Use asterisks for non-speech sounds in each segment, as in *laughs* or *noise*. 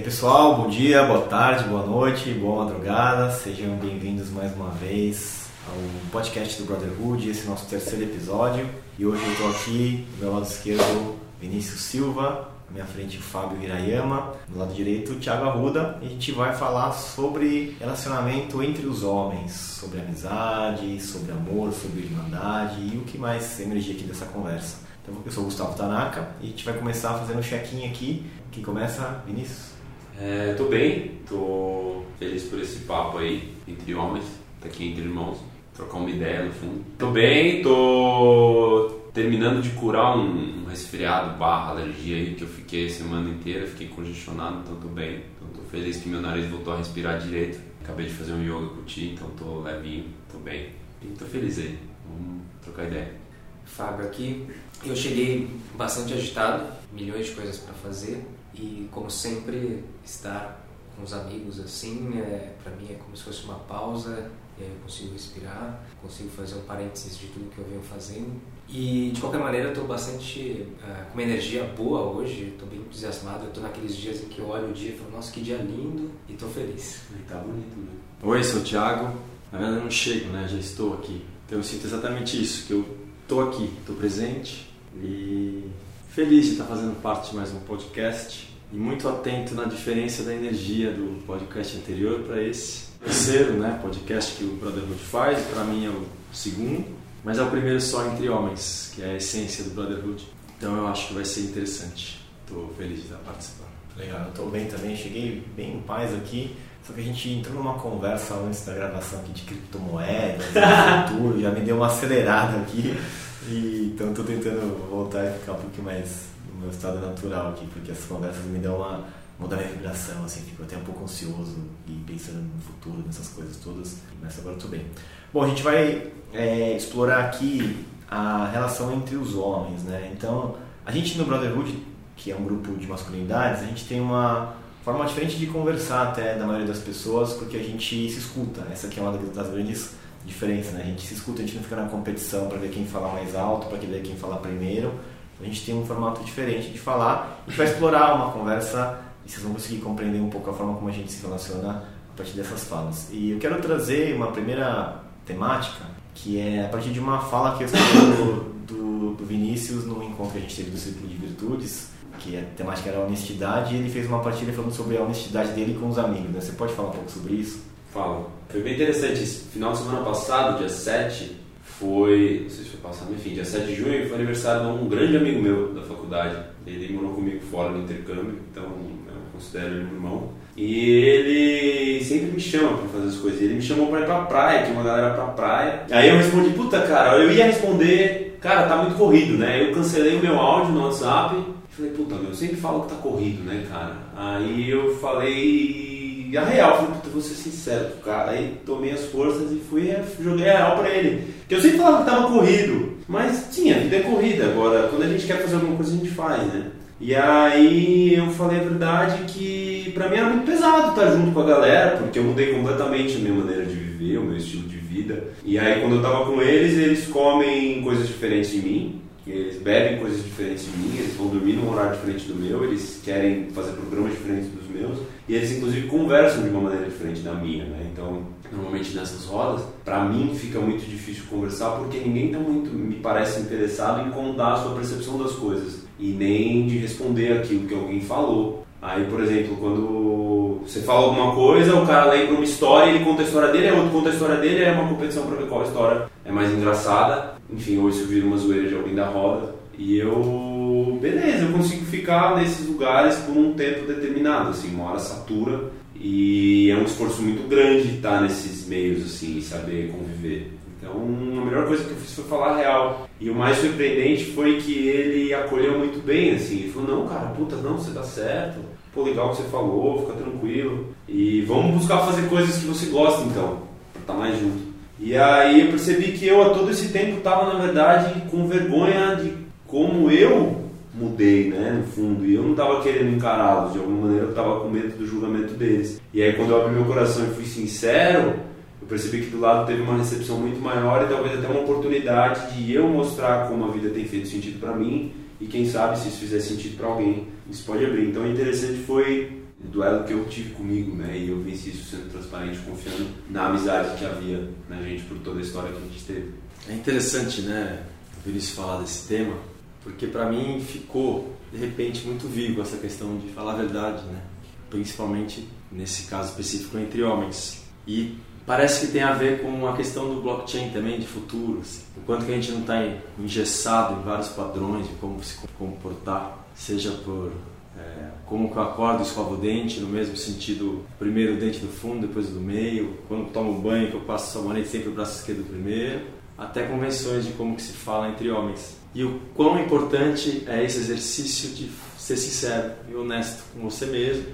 aí pessoal, bom dia, boa tarde, boa noite, boa madrugada, sejam bem-vindos mais uma vez ao podcast do Brotherhood, esse é nosso terceiro episódio e hoje eu estou aqui do meu lado esquerdo Vinícius Silva, na minha frente o Fábio Hirayama, do lado direito Thiago Arruda e a gente vai falar sobre relacionamento entre os homens, sobre amizade, sobre amor, sobre irmandade e o que mais emergir aqui dessa conversa. Então eu sou o Gustavo Tanaka e a gente vai começar fazendo um check-in aqui. Quem começa? Vinícius? É, tô bem, tô feliz por esse papo aí entre homens, tá aqui entre irmãos, trocar uma ideia no fundo. Tô bem, tô terminando de curar um, um resfriado barra alergia aí que eu fiquei a semana inteira, fiquei congestionado, então tô bem. Então tô feliz que meu nariz voltou a respirar direito. Acabei de fazer um yoga com Ti, então tô levinho, tô bem. E tô feliz aí, vamos trocar ideia. Fábio aqui. Eu cheguei bastante agitado, milhões de coisas para fazer e como sempre estar com os amigos assim, é, para mim é como se fosse uma pausa e aí eu consigo respirar, consigo fazer um parênteses de tudo que eu venho fazendo e de qualquer maneira eu estou bastante uh, com uma energia boa hoje, estou bem entusiasmado, eu estou naqueles dias em que eu olho o dia e falo, nossa que dia lindo e estou feliz. E tá bonito, né? Oi, sou o Thiago. Na verdade eu não chego, né? Já estou aqui. Então eu sinto exatamente isso, que eu estou aqui, estou presente e feliz de estar fazendo parte de mais um podcast e muito atento na diferença da energia do podcast anterior para esse terceiro né, podcast que o Brotherhood faz. Para mim é o segundo, mas é o primeiro só entre homens, que é a essência do Brotherhood. Então eu acho que vai ser interessante. Estou feliz de estar participando. Legal, eu estou bem também, cheguei bem em paz aqui. Só que a gente entrou numa conversa antes da gravação aqui de criptomoedas, futuro, *laughs* já me deu uma acelerada aqui. Então estou tentando voltar e ficar um pouquinho mais meu estado natural aqui, porque as conversas me dão uma mudar minha vibração, assim, fico até um pouco ansioso e pensando no futuro, nessas coisas todas, mas agora estou bem. Bom, a gente vai é, explorar aqui a relação entre os homens, né? Então, a gente no Brotherhood, que é um grupo de masculinidades, a gente tem uma forma diferente de conversar até da maioria das pessoas, porque a gente se escuta. Essa aqui é uma das grandes diferenças, né? A gente se escuta, a gente não fica na competição para ver quem fala mais alto, para ver quem fala primeiro. A gente tem um formato diferente de falar e vai explorar uma conversa e vocês vão conseguir compreender um pouco a forma como a gente se relaciona a partir dessas falas. E eu quero trazer uma primeira temática que é a partir de uma fala que eu escutei do, do, do Vinícius no encontro que a gente teve do Círculo de Virtudes, que a temática era honestidade, e ele fez uma partilha falando sobre a honestidade dele com os amigos. Né? Você pode falar um pouco sobre isso? Falo. Foi bem interessante. Final de semana passado, dia 7, foi. Não sei se foi passado, enfim, dia 7 de junho, foi aniversário de um grande amigo meu da faculdade. Ele morou comigo fora no intercâmbio, então eu considero ele um irmão. E ele sempre me chama pra fazer as coisas. Ele me chamou pra ir pra praia, tinha uma galera pra praia. Aí eu respondi, puta cara, eu ia responder, cara, tá muito corrido, né? Eu cancelei o meu áudio no WhatsApp. Falei, puta, meu, eu sempre falo que tá corrido, né, cara? Aí eu falei a real, falei, puta, vou ser sincero com o cara. Aí tomei as forças e fui, joguei a real pra ele. Porque eu sempre falava que tava corrido, mas tinha, vida é corrida. Agora, quando a gente quer fazer alguma coisa, a gente faz, né? E aí eu falei a verdade que pra mim era muito pesado estar junto com a galera, porque eu mudei completamente a minha maneira de viver, o meu estilo de vida. E aí quando eu tava com eles, eles comem coisas diferentes de mim, eles bebem coisas diferentes de mim, eles vão dormir num horário diferente do meu, eles querem fazer programas diferentes dos meus, e eles inclusive conversam de uma maneira diferente da minha, né? Então, normalmente nessas rodas, para mim fica muito difícil conversar porque ninguém tá muito, me parece interessado em contar a sua percepção das coisas e nem de responder aquilo que alguém falou. Aí, por exemplo, quando você fala alguma coisa, o cara lembra uma história, ele conta a história dele, a outro conta a história dele, é uma competição para ver qual história é mais engraçada. Enfim, ou isso vira uma zoeira de alguém da roda. E eu, beleza, eu consigo ficar nesses lugares por um tempo determinado, assim, uma hora satura. E é um esforço muito grande estar nesses meios, assim, e saber conviver. Então, a melhor coisa que eu fiz foi falar real. E o mais surpreendente foi que ele acolheu muito bem, assim. Ele falou: Não, cara, puta, não, você tá certo. Pô, legal o que você falou, fica tranquilo. E vamos buscar fazer coisas que você gosta, então, pra estar mais junto. E aí eu percebi que eu, a todo esse tempo, estava, na verdade, com vergonha de como eu mudei, né, no fundo. E eu não estava querendo encará-los, de alguma maneira eu estava com medo do julgamento deles. E aí, quando eu abri meu coração e fui sincero percebi que do lado teve uma recepção muito maior e talvez até uma oportunidade de eu mostrar como a vida tem feito sentido para mim e quem sabe se isso fizer sentido para alguém, isso pode abrir. Então, o interessante foi duelo que eu tive comigo, né? E eu venci isso sendo transparente, confiando na amizade que havia na gente por toda a história que a gente teve. É interessante, né, o Vinícius falar desse tema, porque para mim ficou de repente muito vivo essa questão de falar a verdade, né? Principalmente nesse caso específico entre homens. E parece que tem a ver com a questão do blockchain também de futuro, assim. o quanto que a gente não está engessado em vários padrões de como se comportar, seja por é, como que eu acordo escovo o dente, no mesmo sentido, primeiro o dente do fundo, depois do meio, quando tomo banho que eu passo sabonete sempre o braço esquerdo primeiro, até convenções de como que se fala entre homens. E o quão importante é esse exercício de ser sincero e honesto com você mesmo,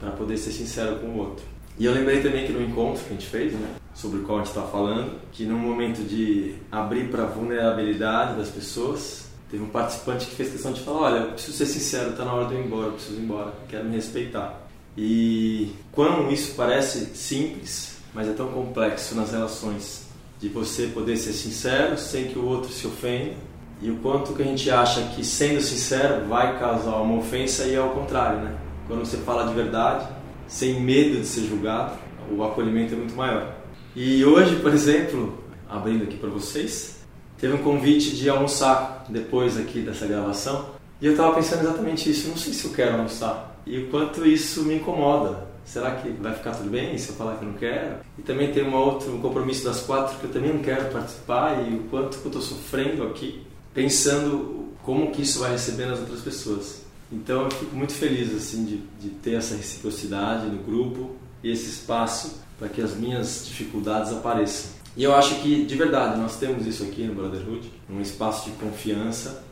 para poder ser sincero com o outro. E eu lembrei também que no encontro que a gente fez, né, sobre o qual a gente está falando, que num momento de abrir para a vulnerabilidade das pessoas, teve um participante que fez questão de falar: Olha, eu preciso ser sincero, está na hora de eu ir embora, eu preciso ir embora, quero me respeitar. E quão isso parece simples, mas é tão complexo nas relações de você poder ser sincero sem que o outro se ofenda e o quanto que a gente acha que sendo sincero vai causar uma ofensa e é ao contrário, né? Quando você fala de verdade, sem medo de ser julgado, o acolhimento é muito maior. E hoje, por exemplo, abrindo aqui para vocês, teve um convite de almoçar depois aqui dessa gravação e eu estava pensando exatamente isso. Não sei se eu quero almoçar e o quanto isso me incomoda. Será que vai ficar tudo bem se eu falar que não quero? E também tem um compromisso das quatro que eu também não quero participar e o quanto que eu estou sofrendo aqui, pensando como que isso vai receber nas outras pessoas. Então eu fico muito feliz assim de, de ter essa reciprocidade no grupo e esse espaço para que as minhas dificuldades apareçam. E eu acho que, de verdade, nós temos isso aqui no Brotherhood, um espaço de confiança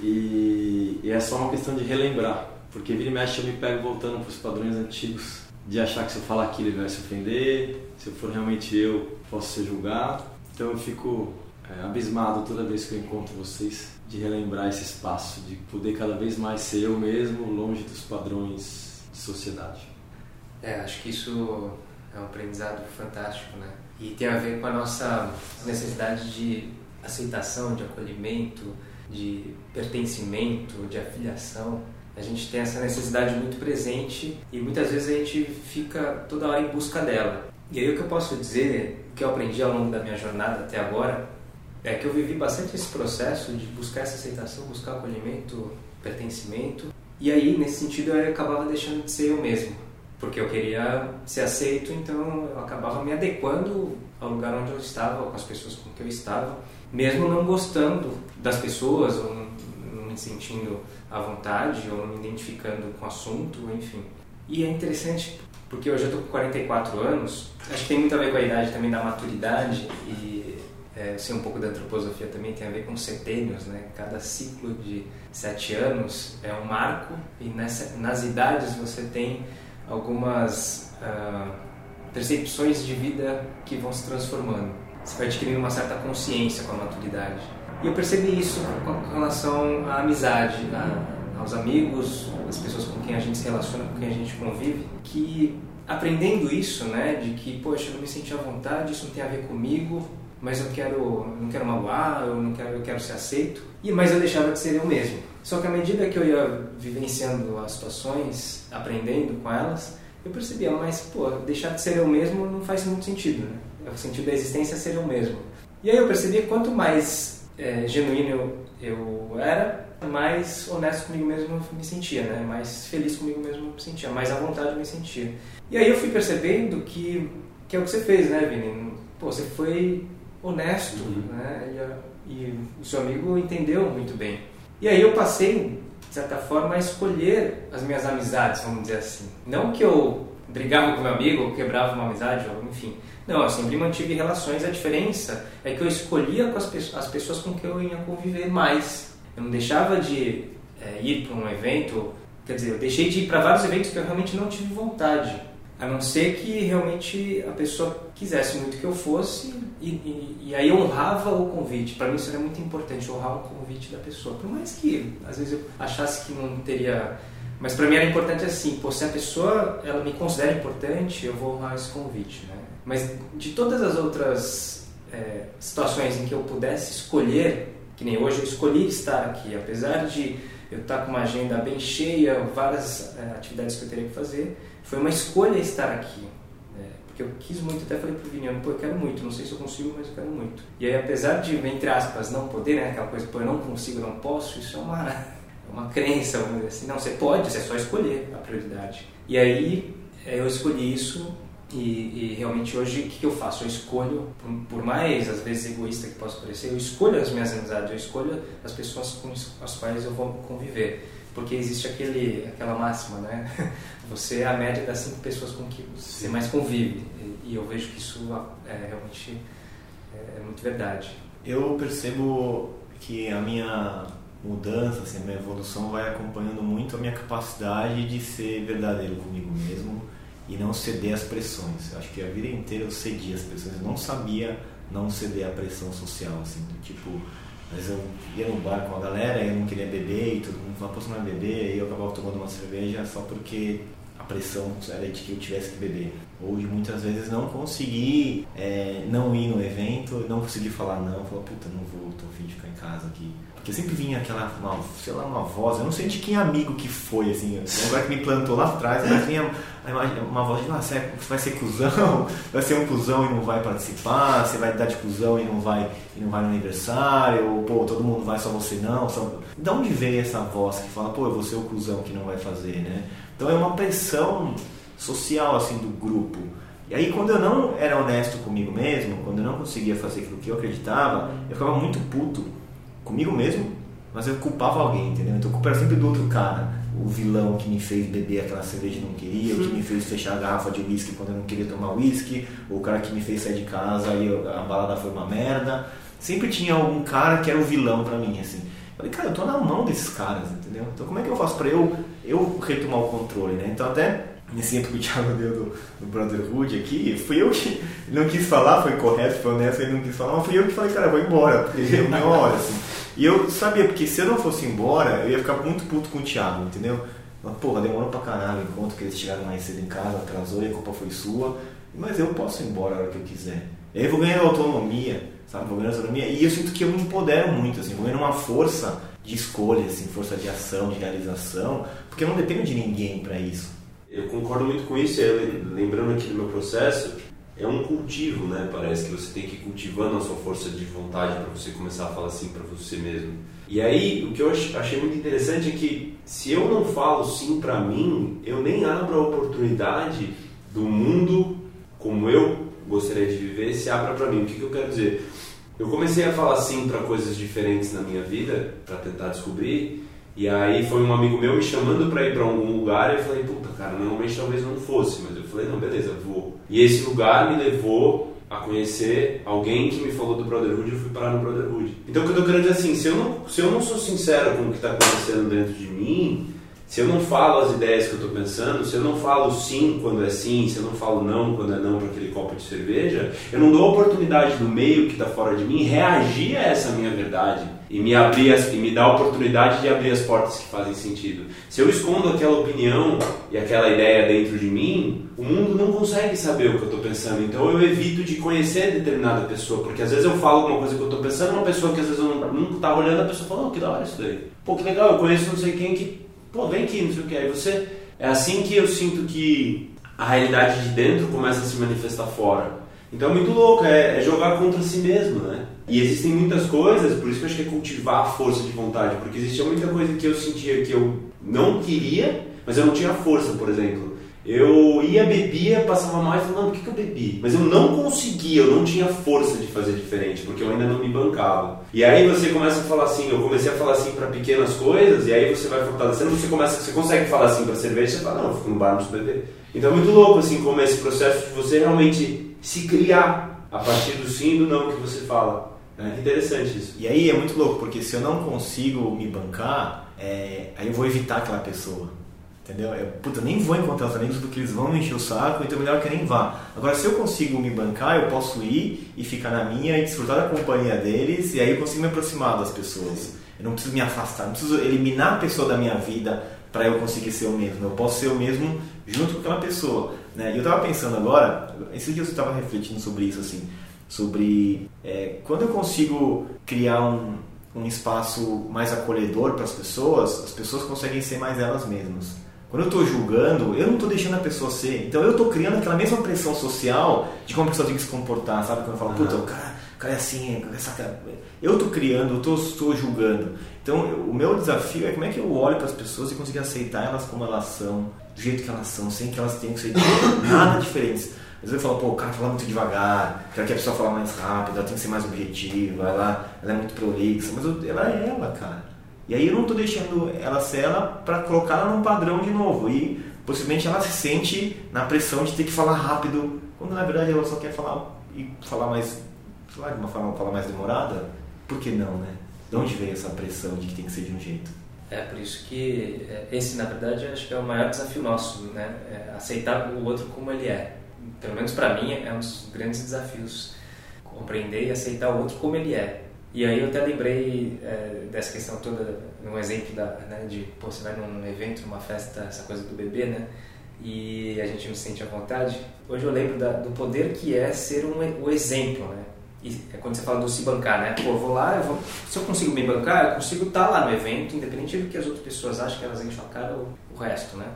e, e é só uma questão de relembrar, porque vira e mexe eu me pego voltando para os padrões antigos de achar que se eu falar aquilo ele vai se ofender, se eu for realmente eu, posso ser julgado. Então eu fico é, abismado toda vez que eu encontro vocês de relembrar esse espaço, de poder cada vez mais ser eu mesmo, longe dos padrões de sociedade. É, acho que isso é um aprendizado fantástico, né? E tem a ver com a nossa necessidade de aceitação, de acolhimento, de pertencimento, de afiliação. A gente tem essa necessidade muito presente e muitas vezes a gente fica toda hora em busca dela. E aí o que eu posso dizer, o que eu aprendi ao longo da minha jornada até agora, é que eu vivi bastante esse processo de buscar essa aceitação, buscar acolhimento, pertencimento. E aí, nesse sentido, eu acabava deixando de ser eu mesmo porque eu queria ser aceito, então eu acabava me adequando ao lugar onde eu estava, com as pessoas com que eu estava, mesmo não gostando das pessoas, ou não, me sentindo à vontade, ou não me identificando com o assunto, enfim. E é interessante porque hoje eu estou com 44 anos, acho que tem muito a ver com a idade também da maturidade e é, sei um pouco da antroposofia também tem a ver com setênios, né? Cada ciclo de sete anos é um marco e nessa, nas idades você tem algumas uh, percepções de vida que vão se transformando. Você vai adquirindo uma certa consciência com a maturidade. E eu percebi isso com relação à amizade, a, aos amigos, as pessoas com quem a gente se relaciona, com quem a gente convive, que aprendendo isso, né, de que, poxa, eu não me senti à vontade, isso não tem a ver comigo, mas eu quero, não quero magoar, eu não quero, eu quero ser aceito. E mas eu deixava de ser eu mesmo. Só que à medida que eu ia vivenciando as situações, aprendendo com elas, eu percebia, mas pô, deixar de ser eu mesmo não faz muito sentido, né? O sentido da existência é ser eu mesmo. E aí eu percebi quanto mais é, genuíno eu, eu era, mais honesto comigo mesmo eu me sentia, né? Mais feliz comigo mesmo eu me sentia, mais à vontade eu me sentia. E aí eu fui percebendo que, que é o que você fez, né, Vini? Pô, você foi honesto, uhum. né? E, e o seu amigo entendeu muito bem. E aí eu passei, de certa forma, a escolher as minhas amizades, vamos dizer assim. Não que eu brigava com meu amigo ou quebrava uma amizade, ou enfim. Não, eu sempre mantive relações. A diferença é que eu escolhia com as, pessoas, as pessoas com que eu ia conviver mais. Eu não deixava de é, ir para um evento, quer dizer, eu deixei de ir para vários eventos que eu realmente não tive vontade. A não ser que realmente a pessoa quisesse muito que eu fosse e, e, e aí honrava o convite. Para mim isso era muito importante, honrar o convite da pessoa. Por mais que às vezes eu achasse que não teria... Mas para mim era importante assim, pô, se a pessoa ela me considera importante, eu vou honrar esse convite. Né? Mas de todas as outras é, situações em que eu pudesse escolher, que nem hoje eu escolhi estar aqui, apesar de eu estar com uma agenda bem cheia, várias é, atividades que eu teria que fazer, foi uma escolha estar aqui. Né? Porque eu quis muito, até falei pro Viniano, pô, eu quero muito, não sei se eu consigo, mas eu quero muito. E aí, apesar de, entre aspas, não poder, né, aquela coisa, pô, eu não consigo, não posso, isso é uma, é uma crença, vamos dizer assim. Não, você pode, você é só escolher a prioridade. E aí, é, eu escolhi isso e, e, realmente hoje o que eu faço? Eu escolho, por, por, mais às vezes egoísta que possa parecer, eu escolho as minhas amizades, eu escolho as pessoas com as quais eu vou conviver. Porque existe aquele, aquela máxima, né? *laughs* Você é a média das cinco pessoas com que você mais convive. E, eu vejo que isso é realmente é, é muito verdade. Eu percebo que a minha mudança, assim, a minha evolução vai acompanhando muito a minha capacidade de ser verdadeiro comigo mesmo e não ceder às pressões. Eu acho que a vida inteira eu cedi às pressões. Eu não sabia não ceder à pressão social, assim, do tipo, mas eu ia no bar com a galera e eu não queria beber e todo mundo falava, posso não beber, e eu acabava tomando uma cerveja só porque a pressão era de que eu tivesse que beber. Ou de muitas vezes não conseguir é, não ir no evento, não conseguir falar não, falar, puta, não vou, tô afim de ficar em casa aqui. Porque sempre vinha aquela, uma, sei lá, uma voz, eu não sei de quem amigo que foi, assim, lugar que me plantou lá atrás, mas vinha uma voz de, ah, você vai ser cuzão, *laughs* vai ser um cuzão e não vai participar, você vai dar de cuzão e não vai, e não vai no aniversário, ou pô, todo mundo vai, só você não. Só... De onde veio essa voz que fala, pô, eu vou ser o cuzão que não vai fazer, né? Então é uma pressão social, assim, do grupo. E aí, quando eu não era honesto comigo mesmo, quando eu não conseguia fazer aquilo que eu acreditava, eu ficava muito puto comigo mesmo, mas eu culpava alguém, entendeu? Então a culpa era sempre do outro cara. O vilão que me fez beber aquela cerveja e não queria, o que me fez fechar a garrafa de uísque quando eu não queria tomar uísque, o cara que me fez sair de casa e a balada foi uma merda. Sempre tinha algum cara que era o vilão pra mim, assim. Eu falei, cara, eu tô na mão desses caras, entendeu? Então como é que eu faço pra eu, eu retomar o controle, né? Então até nesse exemplo que o Thiago *laughs* deu do, do Brotherhood aqui, fui eu que não quis falar, foi correto, foi honesto, ele não quis falar, mas fui eu que falei, cara, vou embora, porque deu minha hora, assim. E eu sabia, porque se eu não fosse embora, eu ia ficar muito puto com o Thiago, entendeu? Mas, porra, demorou pra caralho o encontro, que eles chegaram mais cedo em casa, atrasou e a culpa foi sua. Mas eu posso ir embora a hora que eu quiser. Aí eu vou ganhando autonomia, sabe? Vou ganhando autonomia. E eu sinto que eu me empodero muito, assim, vou ganhando uma força de escolha, assim, força de ação, de realização, porque eu não dependo de ninguém para isso. Eu concordo muito com isso, lembrando aqui do meu processo, é um cultivo, né? Parece que você tem que ir cultivando a sua força de vontade para você começar a falar assim para você mesmo. E aí, o que eu achei muito interessante é que se eu não falo sim para mim, eu nem abro a oportunidade do mundo como eu gostaria de viver se abra para mim. O que, que eu quero dizer? Eu comecei a falar sim para coisas diferentes na minha vida, para tentar descobrir, e aí foi um amigo meu me chamando para ir para algum lugar e eu falei, puta cara, normalmente talvez não fosse, mas eu falei, não, beleza, vou. E esse lugar me levou a conhecer alguém que me falou do Brotherhood e eu fui parar no Brotherhood. Então o que eu tô querendo dizer assim, se eu não, se eu não sou sincero com o que está acontecendo dentro de mim, se eu não falo as ideias que eu estou pensando, se eu não falo sim quando é sim, se eu não falo não quando é não para aquele copo de cerveja, eu não dou a oportunidade do meio que está fora de mim reagir a essa minha verdade e me abrir as, e me dar a oportunidade de abrir as portas que fazem sentido. Se eu escondo aquela opinião e aquela ideia dentro de mim, o mundo não consegue saber o que eu estou pensando. Então eu evito de conhecer determinada pessoa, porque às vezes eu falo alguma coisa que eu estou pensando, uma pessoa que às vezes eu nunca estava olhando, a pessoa fala, oh, que da hora isso daí. Pô, que legal, eu conheço não sei quem que pô, vem aqui, não sei o que. Aí você. É assim que eu sinto que a realidade de dentro começa a se manifestar fora. Então é muito louco, é, é, jogar contra si mesmo, né? E existem muitas coisas, por isso que eu acho que é cultivar a força de vontade, porque existia muita coisa que eu sentia que eu não queria, mas eu não tinha força, por exemplo. Eu ia, bebia, passava mal e falava, não, por que, que eu bebi? Mas eu não conseguia, eu não tinha força de fazer diferente, porque eu ainda não me bancava. E aí você começa a falar assim, eu comecei a falar assim para pequenas coisas, e aí você vai fortalecendo, você começa, você consegue falar assim para cerveja, você fala, não, eu fico no bar, não beber. Então é muito louco, assim, como é esse processo de você realmente se criar a partir do sim e do não que você fala. É interessante isso. E aí é muito louco, porque se eu não consigo me bancar, é, aí eu vou evitar aquela pessoa. Entendeu? Eu, puta, nem vou encontrar os amigos porque eles vão me encher o saco, então é melhor que eu nem vá. Agora, se eu consigo me bancar, eu posso ir e ficar na minha e desfrutar da companhia deles, e aí eu consigo me aproximar das pessoas. Eu não preciso me afastar, não preciso eliminar a pessoa da minha vida para eu conseguir ser o mesmo. Eu posso ser o mesmo junto com aquela pessoa. Né? E eu estava pensando agora, esses dias eu estava refletindo sobre isso, assim, sobre é, quando eu consigo criar um, um espaço mais acolhedor para as pessoas, as pessoas conseguem ser mais elas mesmas Quando eu estou julgando, eu não estou deixando a pessoa ser. Então eu estou criando aquela mesma pressão social de como a pessoa tem que se comportar, sabe? Quando eu falo, Uhum. puta, o cara, o cara é assim, essa cara... eu estou criando, eu estou julgando. Então eu- o meu desafio é como é que eu olho para as pessoas e conseguir aceitar elas como elas são, do jeito que elas são, sem que elas tenham que ser *coughs* nada diferentes. Às vezes eu falo, pô, o cara fala muito devagar, quero que a pessoa fale mais rápido, ela tem que ser mais objetiva, ela, ela é muito prolixa, mas eu- ela é ela, cara. E aí eu não tô deixando ela ser ela pra colocar ela num padrão de novo. E possivelmente ela se sente na pressão de ter que falar rápido, quando na verdade ela só quer falar e falar mais, sei lá, de uma forma falar mais demorada. Por que não, né? De onde veio essa pressão de que tem que ser de um jeito? É por isso que é, esse, na verdade, acho que é o maior desafio nosso, né? É aceitar o outro como ele é. Pelo menos para mim é um dos grandes desafios compreender e aceitar o outro como ele é. E aí eu até lembrei é, dessa questão toda, um exemplo da, né, de pô, você vai num evento, numa festa, essa coisa do bebê, né? E a gente não se sente à vontade. Hoje eu lembro da, do poder que é ser um, o exemplo, né? E é quando você fala do se bancar, né? Pô, eu vou lá, eu vou, se eu consigo me bancar, eu consigo estar lá no evento, independente do que as outras pessoas acham que elas enchem ou o resto, né?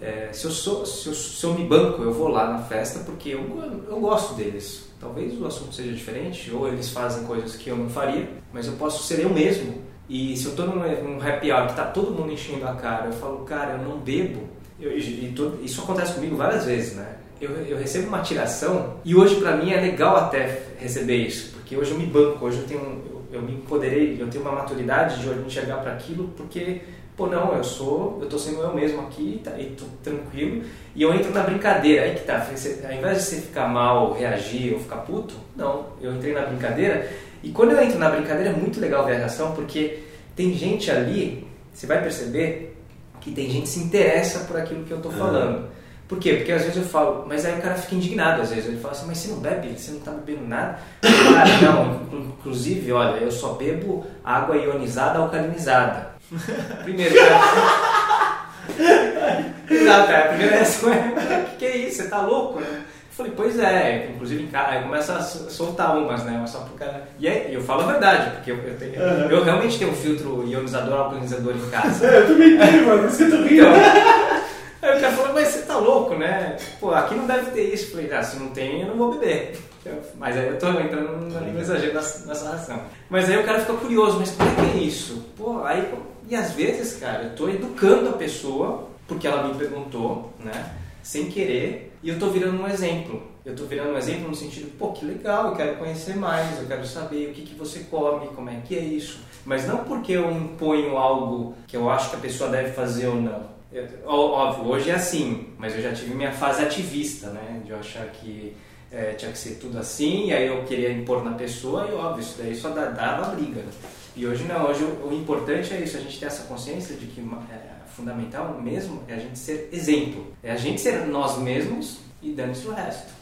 É, se, eu sou, se, eu, se eu me banco, eu vou lá na festa porque eu, eu gosto deles. Talvez o assunto seja diferente, ou eles fazem coisas que eu não faria, mas eu posso ser eu mesmo. E se eu estou num, num happy hour que está todo mundo enchendo a cara, eu falo, cara, eu não bebo. Eu, e isso acontece comigo várias vezes, né? Eu, eu recebo uma tiração e hoje pra mim é legal até receber isso, porque hoje eu me banco, hoje eu tenho, eu, me empoderei, eu tenho uma maturidade de enxergar para aquilo, porque pô, não, eu sou, eu tô sendo eu mesmo aqui tá, e tô tranquilo. E eu entro na brincadeira, aí que tá, você, ao invés de você ficar mal, reagir ou ficar puto, não, eu entrei na brincadeira. E quando eu entro na brincadeira é muito legal ver a reação, porque tem gente ali, você vai perceber que tem gente que se interessa por aquilo que eu tô falando. Por quê? Porque às vezes eu falo, mas aí o cara fica indignado, às vezes ele fala assim, mas você não bebe, você não tá bebendo nada. Cara, não, inclusive, olha, eu só bebo água ionizada alcalinizada. Primeiro, cara. Exato, cara. A primeira reação é: o que, é isso? Você tá louco, né? Eu falei, pois é, inclusive em casa, aí começa a so- soltar umas, né? Mas só pro cara. E aí, eu falo a verdade, porque eu, eu, tenho- eu realmente tenho um filtro ionizador alcalinizador em casa. É, *laughs* eu também tenho, mano, isso que eu tô rindo. Então, aí o cara falou, mas você tá louco, né? Pô, aqui não deve ter isso. Eu falei, ah, se não tem, eu não vou beber. Eu- Mas aí eu tô entrando no no exagero nessa, nessa ração. Mas aí o cara fica curioso, mas é que é isso? Pô, aí, e às vezes, cara, eu tô educando a pessoa, porque ela me perguntou, né? Sem querer, e eu tô virando um exemplo. Eu tô virando um exemplo no sentido, pô, que legal, eu quero conhecer mais, eu quero saber o que, que você come, como é que é isso. Mas não porque eu imponho algo que eu acho que a pessoa deve fazer ou não. Eu- óbvio, hoje é assim, mas eu já tive minha fase ativista, né? De eu achar que é, tinha que ser tudo assim, e aí eu queria impor na pessoa, e óbvio, isso daí só dava briga. Né? E hoje não, hoje o, o importante é isso, a gente ter essa consciência de que é, fundamental mesmo é a gente ser exemplo. É a gente ser nós mesmos e dane-se o resto.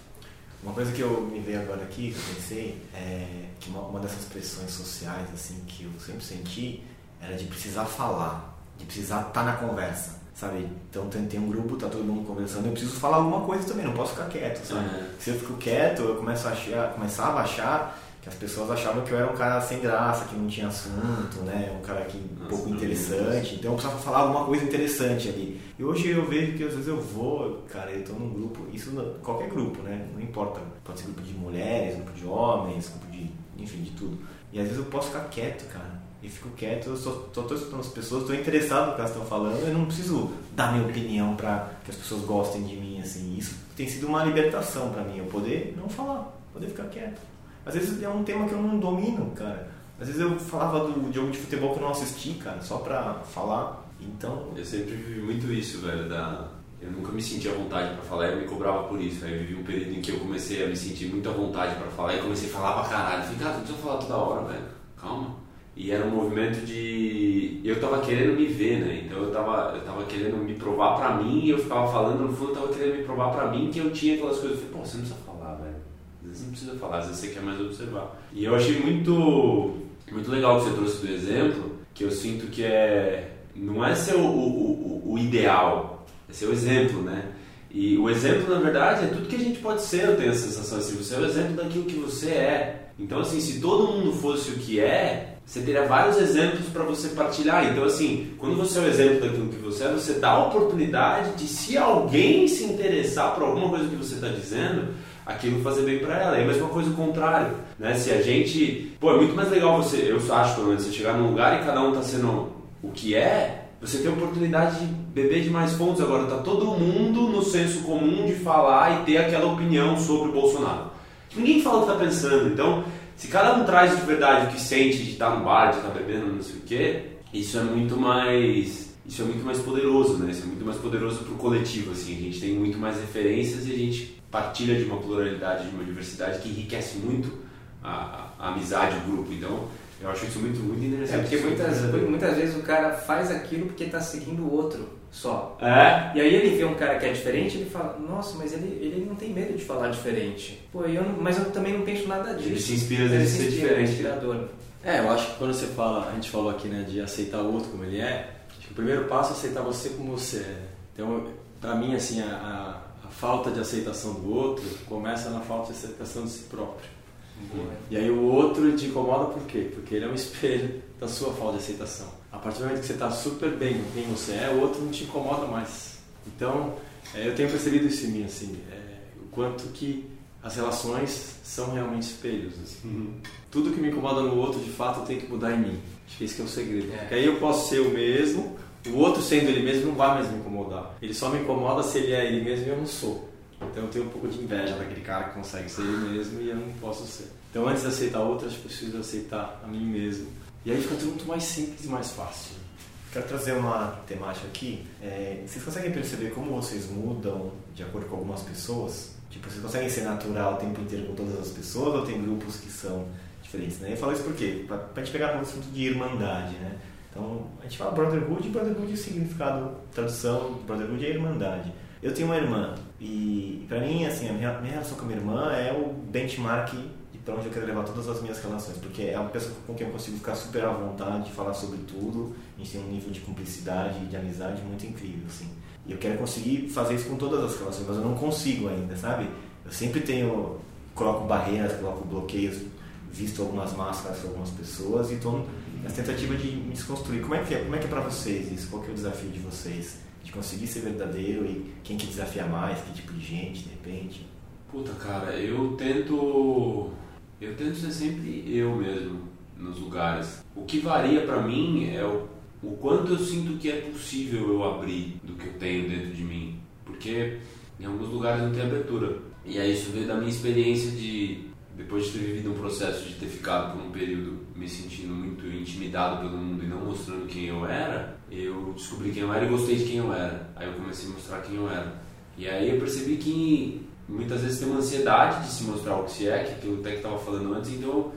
Uma coisa que eu me veio agora aqui, que eu pensei, é que uma, uma dessas pressões sociais assim que eu sempre senti era de precisar falar, de precisar estar na conversa, sabe? Então tem, tem um grupo, tá todo mundo conversando, eu preciso falar alguma coisa também, não posso ficar quieto, sabe? Uhum. Se eu fico quieto, eu começo a achar, começava a achar que as pessoas achavam que eu era um cara sem graça, que não tinha assunto, né? Um cara que um pouco não interessante. Então eu precisava falar alguma coisa interessante ali. E hoje eu vejo que às vezes eu vou, cara, eu tô num grupo, isso no- qualquer grupo, né? Não importa. Pode ser grupo de mulheres, grupo de homens, grupo de. enfim, de tudo. E às vezes eu posso ficar quieto, cara. E fico quieto, eu só, só tô escutando as pessoas, tô interessado no que elas estão falando, eu não preciso dar minha opinião pra que as pessoas gostem de mim, assim. Isso tem sido uma libertação pra mim, eu poder não falar, poder ficar quieto. Às vezes é um tema que eu não domino, cara. Às vezes eu falava do jogo de futebol que eu não assisti, cara, só pra falar. Então, Eu sempre vivi muito isso, velho, da... Eu nunca me sentia à vontade pra falar e eu me cobrava por isso. Aí eu vivi um período em que eu comecei a me sentir muito à vontade pra falar e comecei a falar pra caralho. Falei, cara, não precisa falar toda hora, velho. Calma. E era um movimento de... Eu tava querendo me ver, né? Então eu tava, eu tava querendo me provar pra mim e eu ficava falando, no fundo eu tava querendo me provar pra mim que eu tinha aquelas coisas. Eu falei, pô, você não precisa falar, vezes não precisa falar, às vezes você quer mais observar. E eu achei muito, muito legal que você trouxe do exemplo, que eu sinto que é... Não é ser o, o, o, o ideal, é ser o exemplo, né? E o exemplo, na verdade, é tudo que a gente pode ser, eu tenho a sensação assim, você é o exemplo daquilo que você é. Então, assim, se todo mundo fosse o que é, você teria vários exemplos para você partilhar. Então, assim, quando você é o exemplo daquilo que você é, você dá a oportunidade de, se alguém se interessar por alguma coisa que você está dizendo, aquilo fazer bem para ela. E a mesma coisa o contrário, né? Se a gente, pô, é muito mais legal você, eu acho pelo menos, você chegar num lugar e cada um tá sendo o que é, você tem a oportunidade de beber de mais fontes. Agora tá todo mundo no senso comum de falar e ter aquela opinião sobre o Bolsonaro. Ninguém fala o que tá pensando, então se cada um traz de verdade o que sente de estar no bar, de estar bebendo, não sei o quê, isso é muito mais isso é muito mais poderoso, né? Isso é muito mais poderoso para o coletivo, assim. A gente tem muito mais referências e a gente partilha de uma pluralidade, de uma diversidade que enriquece muito a, a amizade, o grupo. Então, eu acho isso muito, muito interessante. É porque muitas, muitas vezes o cara faz aquilo porque está seguindo o outro só. É? E aí ele vê um cara que é diferente ele fala, nossa, mas ele, ele não tem medo de falar diferente. Pô, eu não, mas eu também não penso nada disso. Ele se inspira dele ser inspira, diferente. inspirador. É, eu acho que quando você fala, a gente falou aqui, né, de aceitar o outro como ele é, acho que o primeiro passo é aceitar você como você é. Então, pra mim, assim, a, a, a falta de aceitação do outro começa na falta de aceitação de si próprio. Boa. E aí o outro te incomoda por quê? Porque ele é um espelho da sua falta de aceitação. A partir do momento que você está super bem com quem você é, o outro não te incomoda mais. Então, é, eu tenho percebido isso em mim, assim, é, o quanto que as relações são realmente espelhos. assim. Uhum. Tudo que me incomoda no outro, de fato, eu tenho que mudar em mim. Acho que esse que é o segredo. É. Porque aí eu posso ser o mesmo, o outro sendo ele mesmo não vai mais me incomodar. Ele só me incomoda se ele é ele mesmo e eu não sou. Então eu tenho um pouco de inveja daquele cara que consegue ser ele mesmo e eu não posso ser. Então antes de aceitar outras, preciso aceitar a mim mesmo. E aí fica tudo muito mais simples e mais fácil. Quero trazer uma temática aqui. É, vocês conseguem perceber como vocês mudam de acordo com algumas pessoas? Tipo, vocês conseguem ser natural o tempo inteiro com todas as pessoas ou tem grupos que são diferentes, né? Eu falo isso por quê? Pra, pra gente pegar um assunto de irmandade, né? Então, a gente fala brotherhood e brotherhood é significado, tradução, brotherhood é irmandade. Eu tenho uma irmã e, pra mim, assim, a minha, minha relação com a minha irmã é o benchmark de pra onde eu quero levar todas as minhas relações, porque é uma pessoa com quem eu consigo ficar super à vontade de falar sobre tudo, a gente tem um nível de cumplicidade e de amizade muito incrível, assim. E eu quero conseguir fazer isso com todas as relações, mas eu não consigo ainda, sabe? Eu sempre tenho, coloco barreiras, coloco bloqueios, visto algumas máscaras para algumas pessoas e estou nessa tentativa de me desconstruir. Como é que é, como é, que é para vocês isso? Qual que é o desafio de vocês? De conseguir ser verdadeiro e quem que desafia mais, que tipo de gente, de repente? Puta, cara, eu tento. Eu tento ser sempre eu mesmo nos lugares. O que varia pra mim é o, o quanto eu sinto que é possível eu abrir do que eu tenho dentro de mim. Porque em alguns lugares não tem abertura. E aí isso veio da minha experiência de, depois de ter vivido um processo de ter ficado por um período me sentindo muito intimidado pelo mundo e não mostrando quem eu era, eu descobri quem eu era e gostei de quem eu era. Aí eu comecei a mostrar quem eu era. E aí eu percebi que muitas vezes tem uma ansiedade de se mostrar o que se é, que eu até que estava falando antes, então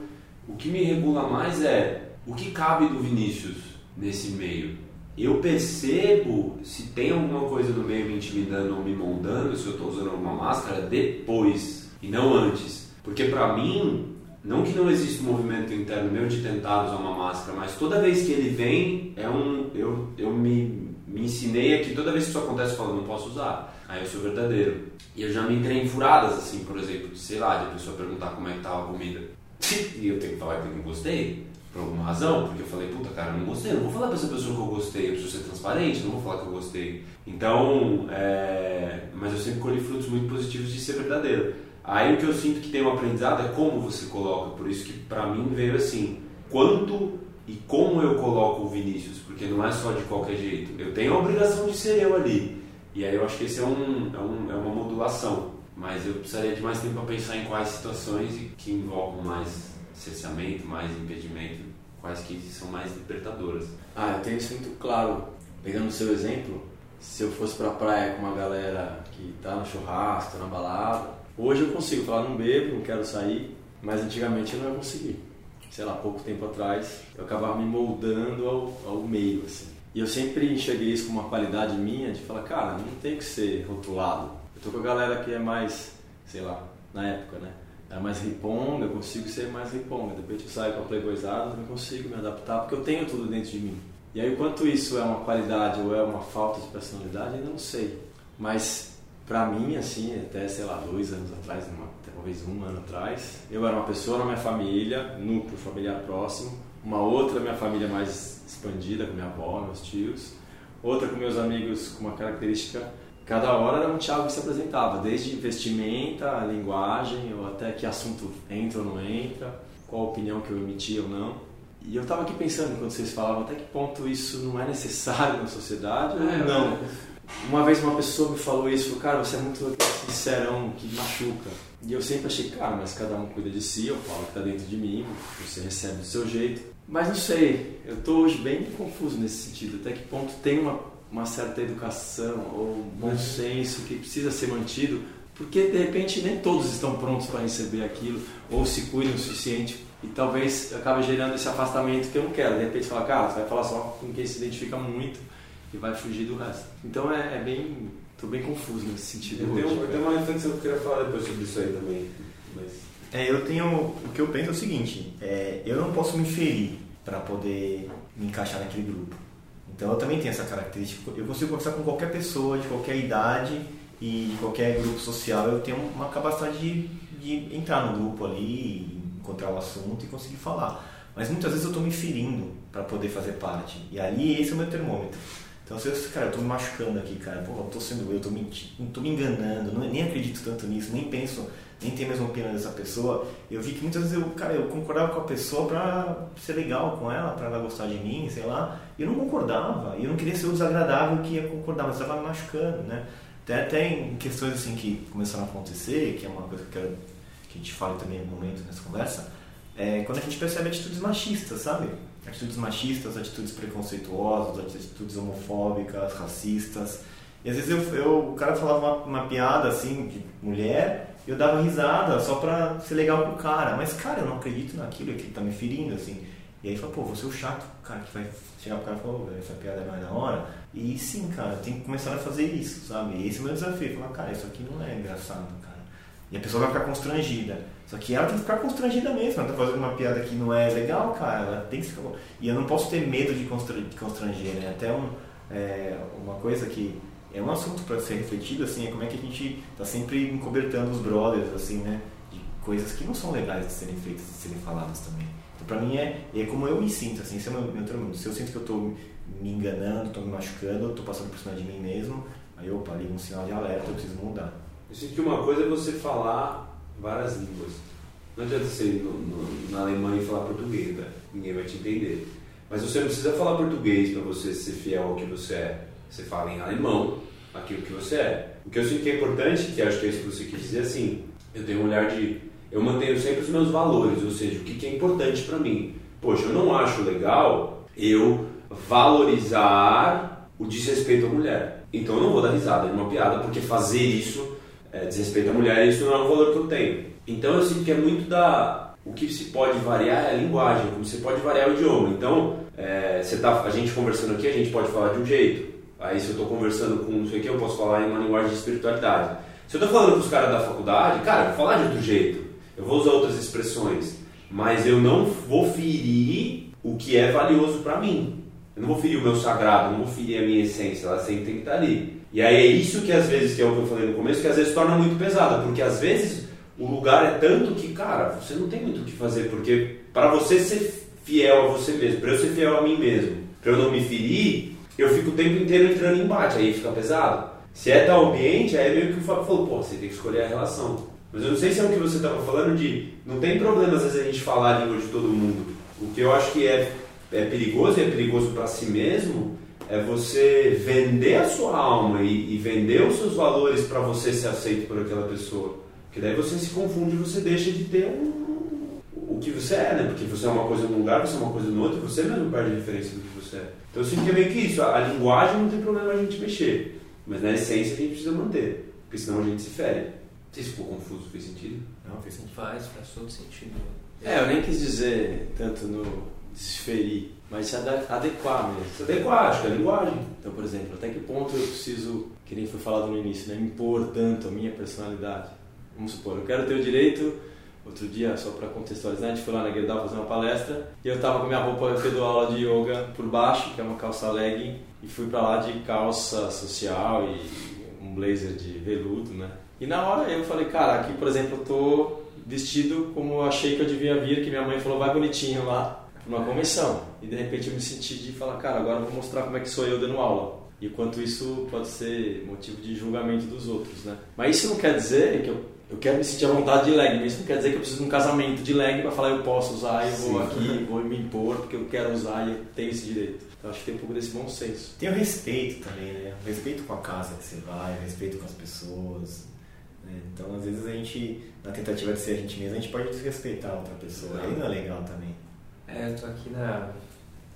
o que me regula mais é o que cabe do Vinícius nesse meio. Eu percebo se tem alguma coisa no meio me intimidando ou me moldando, se eu estou usando alguma máscara, depois e não antes. Porque para mim, não que não exista um movimento interno meu de tentar usar uma máscara, mas toda vez que ele vem, é um, eu, eu me, me ensinei aqui, toda vez que isso acontece, eu falo, não posso usar. Aí eu sou verdadeiro. E eu já me entrei em furadas, assim, por exemplo, sei lá, de a pessoa perguntar como é que tava a comida. *laughs* E eu tenho que falar que eu não gostei, por alguma razão, porque eu falei, puta cara, eu não gostei, eu não vou falar pra essa pessoa que eu gostei, eu preciso ser transparente, não vou falar que eu gostei. Então, é... mas eu sempre colhi frutos muito positivos de ser verdadeiro. Aí o que eu sinto que tem um aprendizado é como você coloca, por isso que pra mim veio assim, quanto e como eu coloco o Vinícius, porque não é só de qualquer jeito. Eu tenho a obrigação de ser eu ali. E aí eu acho que esse é, um, é, um, é uma modulação. Mas eu precisaria de mais tempo para pensar em quais situações que envolvem mais cerceamento, mais impedimento, quais que são mais libertadoras. Ah, eu tenho isso muito claro. Pegando o seu exemplo, se eu fosse pra praia com uma galera que tá no churrasco, na balada, hoje eu consigo falar, não bebo, não quero sair, mas antigamente eu não ia conseguir. Sei lá, pouco tempo atrás, eu acabava me moldando ao, ao meio, assim. E eu sempre enxerguei isso como uma qualidade minha de falar, cara, não tem que ser rotulado. Eu tô com a galera que é mais, sei lá, na época, né? Era mais riponga, eu consigo ser mais riponga. De repente eu saio com a playboyzada, também consigo me adaptar, porque eu tenho tudo dentro de mim. E aí, quanto isso é uma qualidade ou é uma falta de personalidade, ainda não sei. Mas, pra mim, assim, até, sei lá, dois anos atrás, uma, talvez um ano atrás, eu era uma pessoa na minha família, núcleo familiar próximo, uma outra minha família mais expandida, com minha avó, meus tios, outra com meus amigos com uma característica. Cada hora era um Thiago que se apresentava, desde vestimenta, linguagem, ou até que assunto entra ou não entra, qual a opinião que eu emitia ou não. E eu estava aqui pensando, enquanto vocês falavam, até que ponto isso não é necessário na sociedade ou É, não. Uma vez uma pessoa me falou isso, falou, cara, você é muito sincerão, que machuca. E eu sempre achei, cara, mas cada um cuida de si, eu falo que tá dentro de mim, você recebe do seu jeito. Mas não sei, eu tô hoje bem confuso nesse sentido, até que ponto tem uma, uma certa educação ou bom senso que precisa ser mantido, porque de repente nem todos estão prontos para receber aquilo, ou se cuidam o suficiente, e talvez acabe gerando esse afastamento que eu não quero. De repente fala, cara, você vai falar só com quem se identifica muito e vai fugir do resto. Então é, é bem. tô bem confuso nesse sentido. Eu tenho, hoje, eu tenho uma reflexão que eu queria falar depois sobre isso aí também. Mas... É, eu tenho. O que eu penso é o seguinte: é, eu não posso me ferir para poder me encaixar naquele grupo. Então eu também tenho essa característica. Eu consigo conversar com qualquer pessoa de qualquer idade e de qualquer grupo social. Eu tenho uma capacidade de, de entrar no grupo ali, encontrar o assunto e conseguir falar. Mas muitas vezes eu estou me ferindo para poder fazer parte. E ali esse é o meu termômetro. Então, eu, cara, eu tô me machucando aqui, cara, pô, eu tô sendo eu, tô me, tô me enganando, não, nem acredito tanto nisso, nem penso, nem tenho a mesma opinião dessa pessoa. Eu vi que muitas vezes eu, cara, eu concordava com a pessoa pra ser legal com ela, pra ela gostar de mim, sei lá, e eu não concordava, e eu não queria ser o desagradável que ia concordar, mas estava me machucando, né? Até, até em questões assim que começaram a acontecer, que é uma coisa que, eu que a gente fale também no momento nessa conversa, é quando a gente percebe atitudes machistas, sabe? Atitudes machistas, atitudes preconceituosas, atitudes homofóbicas, racistas. E às vezes eu, eu, o cara falava uma, uma piada assim de mulher, eu dava risada só pra ser legal pro cara. Mas, cara, eu não acredito naquilo, que ele tá me ferindo, assim. E aí fala, pô, você é o chato, cara, que vai chegar pro cara e falar, essa piada é mais da hora. E sim, cara, tem que começar a fazer isso, sabe? E esse é o meu desafio. Falar, cara, isso aqui não é engraçado, cara. E a pessoa vai ficar constrangida. Só que ela tem que ficar constrangida mesmo. Ela tá fazendo uma piada que não é legal, cara. Ela tem que ficar. E eu não posso ter medo de constranger, né? Até um, é, uma coisa que é um assunto para ser refletido, assim, é como é que a gente tá sempre encobertando os brothers, assim, né? De coisas que não são legais de serem feitas, de serem faladas também. Então, pra mim, é, é como eu me sinto, assim, esse é meu, meu. Se eu sinto que eu tô me enganando, tô me machucando, tô passando por cima de mim mesmo, aí, opa, liga um sinal de alerta, eu preciso mudar. Eu sinto que uma coisa é você falar várias línguas. Não adianta você ir no, no, na Alemanha e falar português, né? ninguém vai te entender. Mas você não precisa falar português para você ser fiel ao que você é. Você fala em alemão aquilo que você é. O que eu sinto que é importante, que acho que é isso que você quis dizer, assim, eu tenho um olhar de. Eu mantenho sempre os meus valores, ou seja, o que, que é importante para mim. Poxa, eu não acho legal eu valorizar o desrespeito à mulher. Então eu não vou dar risada de uma piada, porque fazer isso é, desrespeito à mulher, isso não é um valor que eu tenho. Então eu sinto que é muito da. O que se pode variar é a linguagem, como você pode variar o idioma. Então, é, você tá, a gente conversando aqui, a gente pode falar de um jeito. Aí, se eu estou conversando com não sei o que, eu posso falar em uma linguagem de espiritualidade. Se eu estou falando com os caras da faculdade, cara, eu vou falar de outro jeito. Eu vou usar outras expressões. Mas eu não vou ferir o que é valioso para mim. Eu não vou ferir o meu sagrado, não vou ferir a minha essência, ela sempre tem que estar ali. E aí é isso que às vezes, que é o que eu falei no começo, que às vezes torna muito pesado, porque às vezes o lugar é tanto que, cara, você não tem muito o que fazer, porque para você ser fiel a você mesmo, para eu ser fiel a mim mesmo, para eu não me ferir, eu fico o tempo inteiro entrando em embate, aí fica pesado. Se é tal ambiente, aí é meio que o Fábio falou, pô, você tem que escolher a relação. Mas eu não sei se é o que você estava falando de, não tem problema às vezes a gente falar a língua de todo mundo. O que eu acho que é, é perigoso, e é perigoso para si mesmo, é você vender a sua alma e, e vender os seus valores para você ser aceito por aquela pessoa. Porque daí você se confunde e você deixa de ter um, o que você é, né? Porque você é uma coisa num lugar, você é uma coisa no outro, você mesmo perde a referência do que você é. Então eu sinto que é meio que isso. A, a linguagem não tem problema a gente mexer, mas na essência a gente precisa manter, porque senão a gente se fere. Não sei se ficou confuso, fez sentido? Não, fez sentido. Faz, faz todo sentido. É, eu nem quis dizer tanto no desferir, mas se ade- adequar mesmo. Se adequar, acho que é a linguagem. Então, por exemplo, até que ponto eu preciso, que nem foi falado no início, né, impor tanto a minha personalidade? Vamos supor, eu quero ter o direito. Outro dia, só para contextualizar, a gente foi lá na Gerdau fazer uma palestra e eu tava com minha roupa eu dou aula de yoga por baixo, que é uma calça legging, e fui para lá de calça social e um blazer de veludo, né? E na hora eu falei, cara, aqui por exemplo eu tô vestido como eu achei que eu devia vir, que minha mãe falou, vai bonitinho lá. Numa convenção. E de repente eu me senti de falar, cara, agora eu vou mostrar como é que sou eu dando aula. E quanto isso pode ser motivo de julgamento dos outros, né? Mas isso não quer dizer que eu, eu quero me sentir à vontade de leg, mas isso não quer dizer que eu preciso de um casamento de leg para falar eu posso usar, eu vou aqui, vou me impor porque eu quero usar e eu tenho esse direito. Então acho que tem um pouco desse bom senso. Tem o respeito também, né? O respeito com a casa que você vai, o respeito com as pessoas. Né? Então, às vezes, a gente, na tentativa de ser a gente mesmo, a gente pode desrespeitar a outra pessoa. Aí não é legal também. É, eu tô aqui na,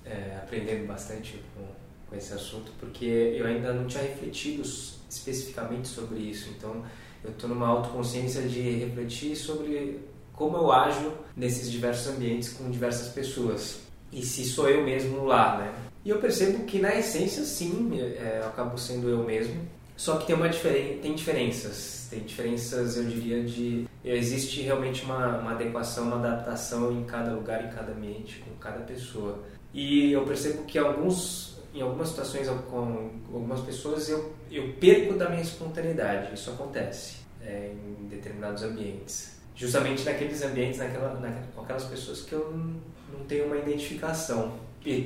é, aprendendo bastante com, com esse assunto, porque eu ainda não tinha refletido especificamente sobre isso. Então, eu estou numa autoconsciência de refletir sobre como eu ajo nesses diversos ambientes com diversas pessoas. E se sou eu mesmo lá, né? E eu percebo que na essência, sim, é, eu acabo sendo eu mesmo. Só que tem uma diferen tem diferenças. Tem diferenças, eu diria, de existe realmente uma, uma adequação, uma adaptação em cada lugar, em cada ambiente, com cada pessoa. E eu percebo que alguns, em algumas situações com algumas pessoas eu, eu perco da minha espontaneidade. Isso acontece é, em determinados ambientes. Justamente naqueles ambientes, naquela, naquela, com aquelas pessoas que eu não, tenho uma identificação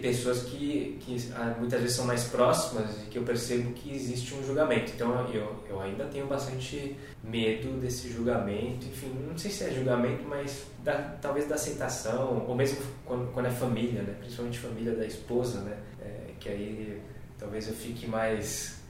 pessoas que, que ah, muitas vezes são mais próximas e que eu percebo que existe um julgamento. Então eu, eu ainda tenho bastante medo desse julgamento. Enfim, não sei se é julgamento, mas da, talvez da aceitação, ou mesmo quando, quando é família, né? principalmente família da esposa, né? É, que aí talvez eu fique mais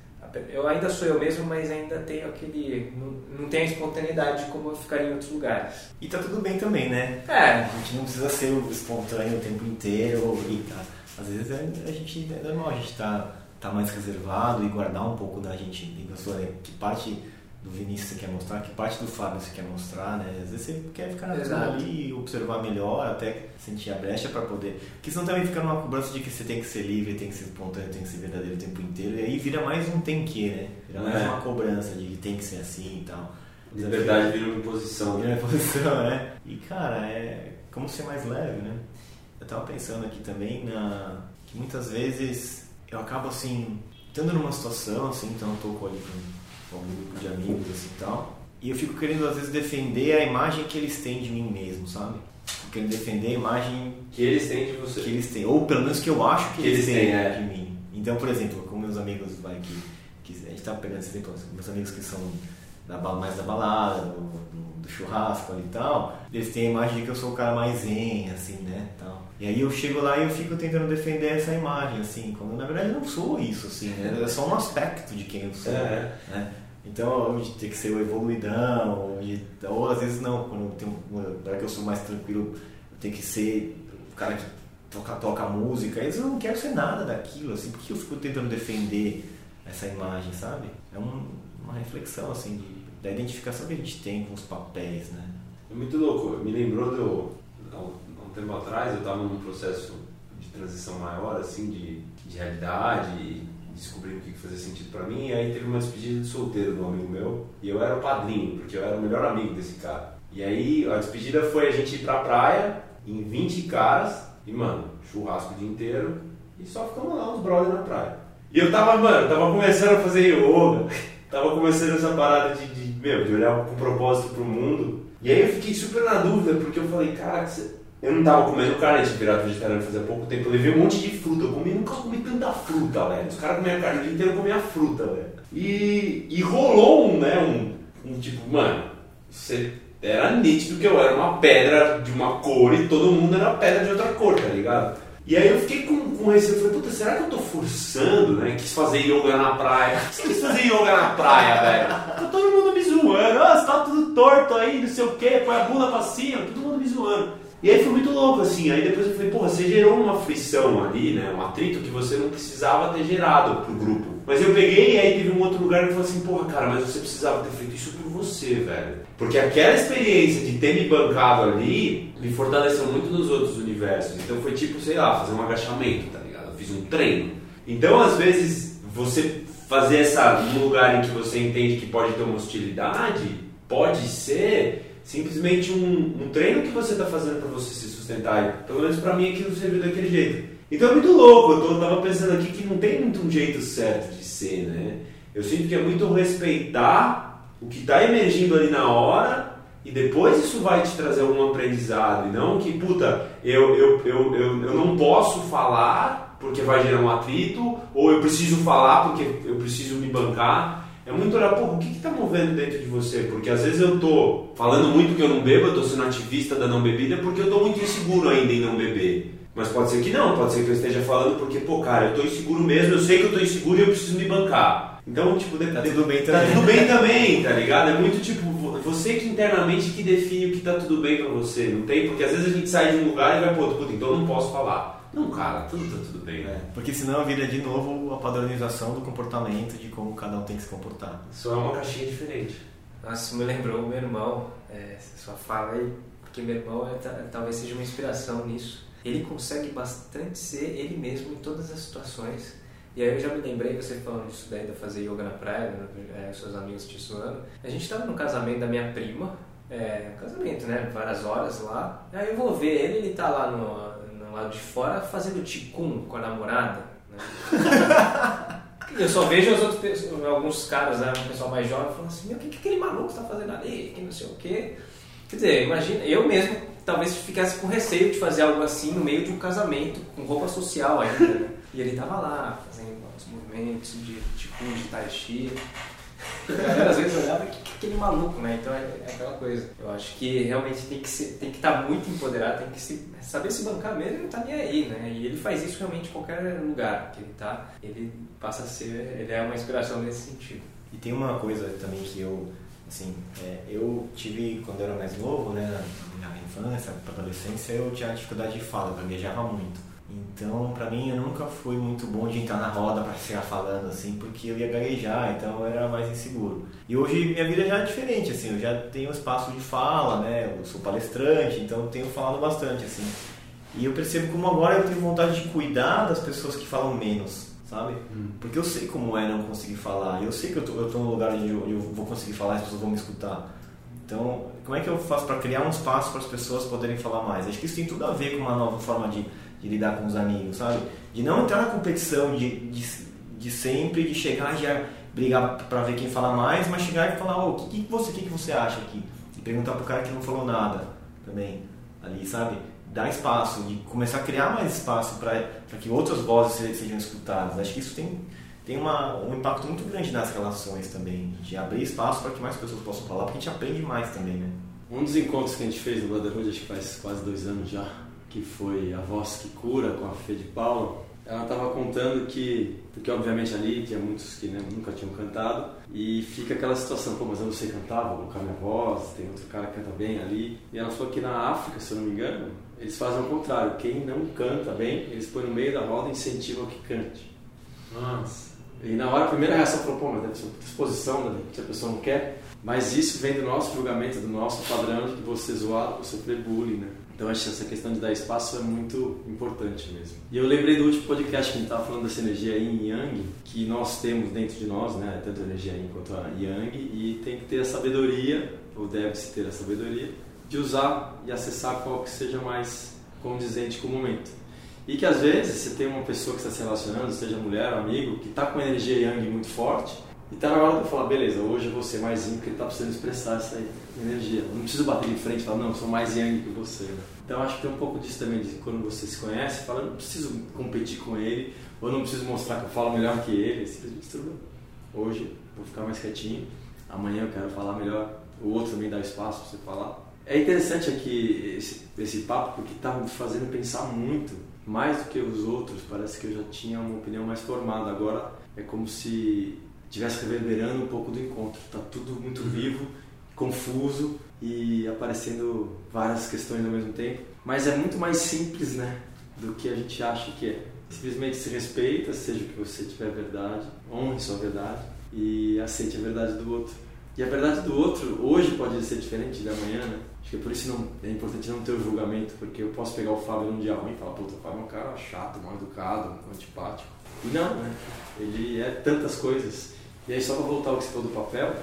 eu ainda sou eu mesmo, mas ainda tenho aquele. Não, não tenho a espontaneidade como eu ficaria em outros lugares. E tá tudo bem também, né? É. A gente não precisa ser espontâneo o tempo inteiro. E tá. Às vezes é, a gente, é normal a gente tá, tá mais reservado e guardar um pouco da gente, da sua, que parte do Vinícius você quer mostrar, que parte do Fábio você quer mostrar, né? Às vezes você quer ficar ali e observar melhor, até sentir a brecha para poder. Porque senão também fica numa cobrança de que você tem que ser livre, tem que ser espontâneo, tem que ser verdadeiro o tempo inteiro, e aí vira mais um tem que, né? Vira mais é. uma cobrança de que tem que ser assim e tal. De verdade vira uma imposição. Vira uma imposição, né? E cara, é como ser mais leve, né? Eu tava pensando aqui também na que muitas vezes eu acabo assim, estando numa situação assim, então eu tô ali com com um grupo de amigos assim e tal. E eu fico querendo às vezes defender a imagem que eles têm de mim mesmo, sabe? Fico querendo defender a imagem que eles têm de você. Que eles têm, ou pelo menos que eu acho que, que eles, eles têm é. de mim. Então, por exemplo, com meus amigos vai que, que a gente tá pegando esse exemplo, meus amigos que são da, mais da balada, do, do, do, churrasco ali e tal, eles têm a imagem de que eu sou o cara mais zen, assim, né, tal. E aí eu chego lá e eu fico tentando defender essa imagem, assim, quando na verdade eu não sou isso, assim, né? É só um aspecto de quem eu sou, é. né? Então, de ter que ser o evoluidão, ou, de, às vezes não, quando eu tenho, para que eu sou mais tranquilo, eu tenho que ser o cara que toca, toca música, vezes eu não quero ser nada daquilo, assim, porque eu fico tentando defender essa imagem, sabe? É um, uma reflexão, assim, de, da identificação que a gente tem com os papéis, né? É muito louco, me lembrou do, há um tempo atrás, eu estava num processo de transição maior, assim, de, de realidade, descobri o que fazia sentido para mim. E aí teve uma despedida de solteiro de um amigo meu e eu era o padrinho, porque eu era o melhor amigo desse cara. E aí a despedida foi a gente ir pra praia em 20 caras e, mano, churrasco o dia inteiro e só ficamos lá, uns brothers na praia. E eu tava, mano, tava começando a fazer yoga, *laughs* tava começando essa parada de, de, meu, de olhar com propósito pro mundo. E aí eu fiquei super na dúvida, porque eu falei, cara, você eu não tava comendo carne, tinha virado vegetariano fazia pouco tempo. Eu levei um monte de fruta. Eu comi, nunca comi tanta fruta, velho. Os caras comiam carne o dia inteiro, comia fruta, velho. E, e rolou um, né? Um, um tipo, mano, você era nítido que eu era uma pedra de uma cor e todo mundo era pedra de outra cor, tá ligado? E aí eu fiquei com, com eu falei, puta, será que eu tô forçando, né? Quis fazer yoga na praia. Você *laughs* quis fazer yoga na praia, velho? Tá todo mundo me zoando, ah, você tá tudo torto aí, não sei o que, põe a bunda pra cima, todo mundo me zoando. E aí foi muito louco, assim. Aí depois eu falei, porra, você gerou uma frição ali, né? Um atrito que você não precisava ter gerado pro grupo. Mas eu peguei e aí teve um outro lugar que falou assim, porra, cara, mas você precisava ter feito isso por você, velho. Porque aquela experiência de ter me bancado ali me fortaleceu muito nos outros universos. Então foi tipo, sei lá, fazer um agachamento, tá ligado? Eu fiz um treino. Então, às vezes, você fazer essa num lugar em que você entende que pode ter uma hostilidade, pode ser simplesmente um, um treino que você está fazendo para você se sustentar. Pelo menos para mim aquilo serviu daquele jeito. Então é muito louco, eu tô, tava pensando aqui que não tem muito um jeito certo de ser, né? Eu sinto que é muito respeitar o que está emergindo ali na hora e depois isso vai te trazer algum aprendizado. E não que, puta, eu, eu, eu, eu, eu não posso falar porque vai gerar um atrito, ou eu preciso falar porque eu preciso me bancar. É muito olhar, pô, o que está movendo dentro de você? Porque às vezes eu tô falando muito que eu não bebo, eu tô sendo ativista da não bebida porque eu tô muito inseguro ainda em não beber. Mas pode ser que não, pode ser que eu esteja falando porque, pô, cara, eu tô inseguro mesmo, eu sei que eu tô inseguro e eu preciso me bancar. Então, tipo, tá tudo bem tá também. Tá tudo bem também, tá ligado? É muito tipo, você que internamente que define o que tá tudo bem pra você, não tem? Porque às vezes a gente sai de um lugar e vai pro outro, puta, então eu não posso falar. Não, cara, tudo tá tudo bem. É, porque senão vira de novo a padronização do comportamento, de como cada um tem que se comportar. Só é uma caixinha diferente. Nossa, me lembrou o meu irmão, é, sua fala aí, porque meu irmão é, talvez seja uma inspiração nisso. Ele consegue bastante ser ele mesmo em todas as situações. E aí eu já me lembrei, você falando disso daí, de fazer yoga na praia, né, é, seus amigos te suando. A gente estava no casamento da minha prima, é, casamento, né? Várias horas lá. Aí eu vou ver ele, ele tá lá no lado de fora fazendo ticum com a namorada. Né? *laughs* eu só vejo as outras alguns caras, né, um pessoal mais jovem, falando assim: Meu, o que, que aquele maluco está fazendo ali? Que não sei o quê. Quer dizer, imagina, eu mesmo talvez ficasse com receio de fazer algo assim no meio de um casamento, com roupa social ainda, né? E ele tava lá, fazendo os movimentos de tipo de tai chi. Às vezes olhava que, que aquele maluco, né? Então é, é, aquela coisa. Eu acho que realmente tem que ser, tem que estar tá muito empoderado, tem que se, saber se bancar mesmo e não tá nem aí, né? E ele faz isso realmente em qualquer lugar que ele tá, ele passa a ser, ele é uma inspiração nesse sentido. E tem uma coisa também que eu Assim, é, eu tive, quando eu era mais novo, né, na minha infância, para adolescência, eu tinha dificuldade de fala, gaguejava muito. Então, para mim, eu nunca fui muito bom de entrar na roda para chegar falando, assim, porque eu ia gaguejar, então eu era mais inseguro. E hoje minha vida já é diferente, assim, eu já tenho espaço de fala, né, eu sou palestrante, então eu tenho falado bastante, assim. E eu percebo como agora eu tenho vontade de cuidar das pessoas que falam menos sabe? Hum. Porque eu sei como é não conseguir falar, eu sei que eu tô, eu tô num lugar onde eu, eu vou conseguir falar e as pessoas vão me escutar. Então, como é que eu faço para criar um espaço para as pessoas poderem falar mais? Acho que isso tem tudo a ver com uma nova forma de, de lidar com os amigos, sabe? De não entrar na competição de, de, de sempre, de chegar já brigar para ver quem fala mais, mas chegar e falar, o oh, que, que, você, que, que você acha aqui? E perguntar pro cara que não falou nada também, ali, sabe? dar espaço, de começar a criar mais espaço para que outras vozes sejam escutadas. Acho que isso tem, tem uma, um impacto muito grande nas relações também, de abrir espaço para que mais pessoas possam falar, porque a gente aprende mais também, né? Um dos encontros que a gente fez no Brotherhood, acho que faz quase dois anos já, que foi A Voz que Cura, com a Fê de Paulo, ela estava contando que, porque obviamente ali tinha muitos que né, nunca tinham cantado, e fica aquela situação, pô, mas eu não sei cantar, vou colocar minha voz, tem outro cara que canta bem ali. E ela falou que na África, se eu não me engano, eles fazem o contrário. Quem não canta bem, eles põem no meio da roda e incentivam que cante. Nossa. E na hora a primeira reação falou, pô, mas deve ser disposição, né? se a pessoa não quer. Mas isso vem do nosso julgamento, do nosso padrão de que você zoado por sofrer bullying, né? Então acho que essa questão de dar espaço é muito importante mesmo. E eu lembrei do último podcast que a gente estava falando dessa energia Yin Yang, que nós temos dentro de nós, né? Tanto a energia Yin quanto a Yang, e tem que ter a sabedoria, ou deve-se ter a sabedoria, de usar e acessar qual que seja mais condizente com o momento. E que às vezes você tem uma pessoa que está se relacionando, seja mulher amigo, que está com energia yang muito forte, e está na hora de falar, beleza, hoje eu vou ser mais yin porque ele está precisando expressar essa energia. Eu não preciso bater de frente e falar, não, eu sou mais yang que você. Né? Então acho que tem um pouco disso também, de quando você se conhece, fala, não preciso competir com ele, ou não preciso mostrar que eu falo melhor que ele, simplesmente tudo Hoje vou ficar mais quietinho, amanhã eu quero falar melhor, o outro também dá espaço para você falar. É interessante aqui esse, esse papo porque está me fazendo pensar muito, mais do que os outros. Parece que eu já tinha uma opinião mais formada. Agora é como se estivesse reverberando um pouco do encontro. Está tudo muito uhum. vivo, confuso e aparecendo várias questões ao mesmo tempo. Mas é muito mais simples, né, do que a gente acha que é. Simplesmente se respeita, seja o que você tiver verdade, honre sua verdade e aceite a verdade do outro. E a verdade do outro hoje pode ser diferente da manhã, né? Acho que é por isso não, é importante não ter o julgamento, porque eu posso pegar o Fábio num dia ruim e falar, puta, o Fábio é um cara chato, mal educado, antipático. E não, né? Ele é tantas coisas. E aí, só para voltar ao que você falou do papel,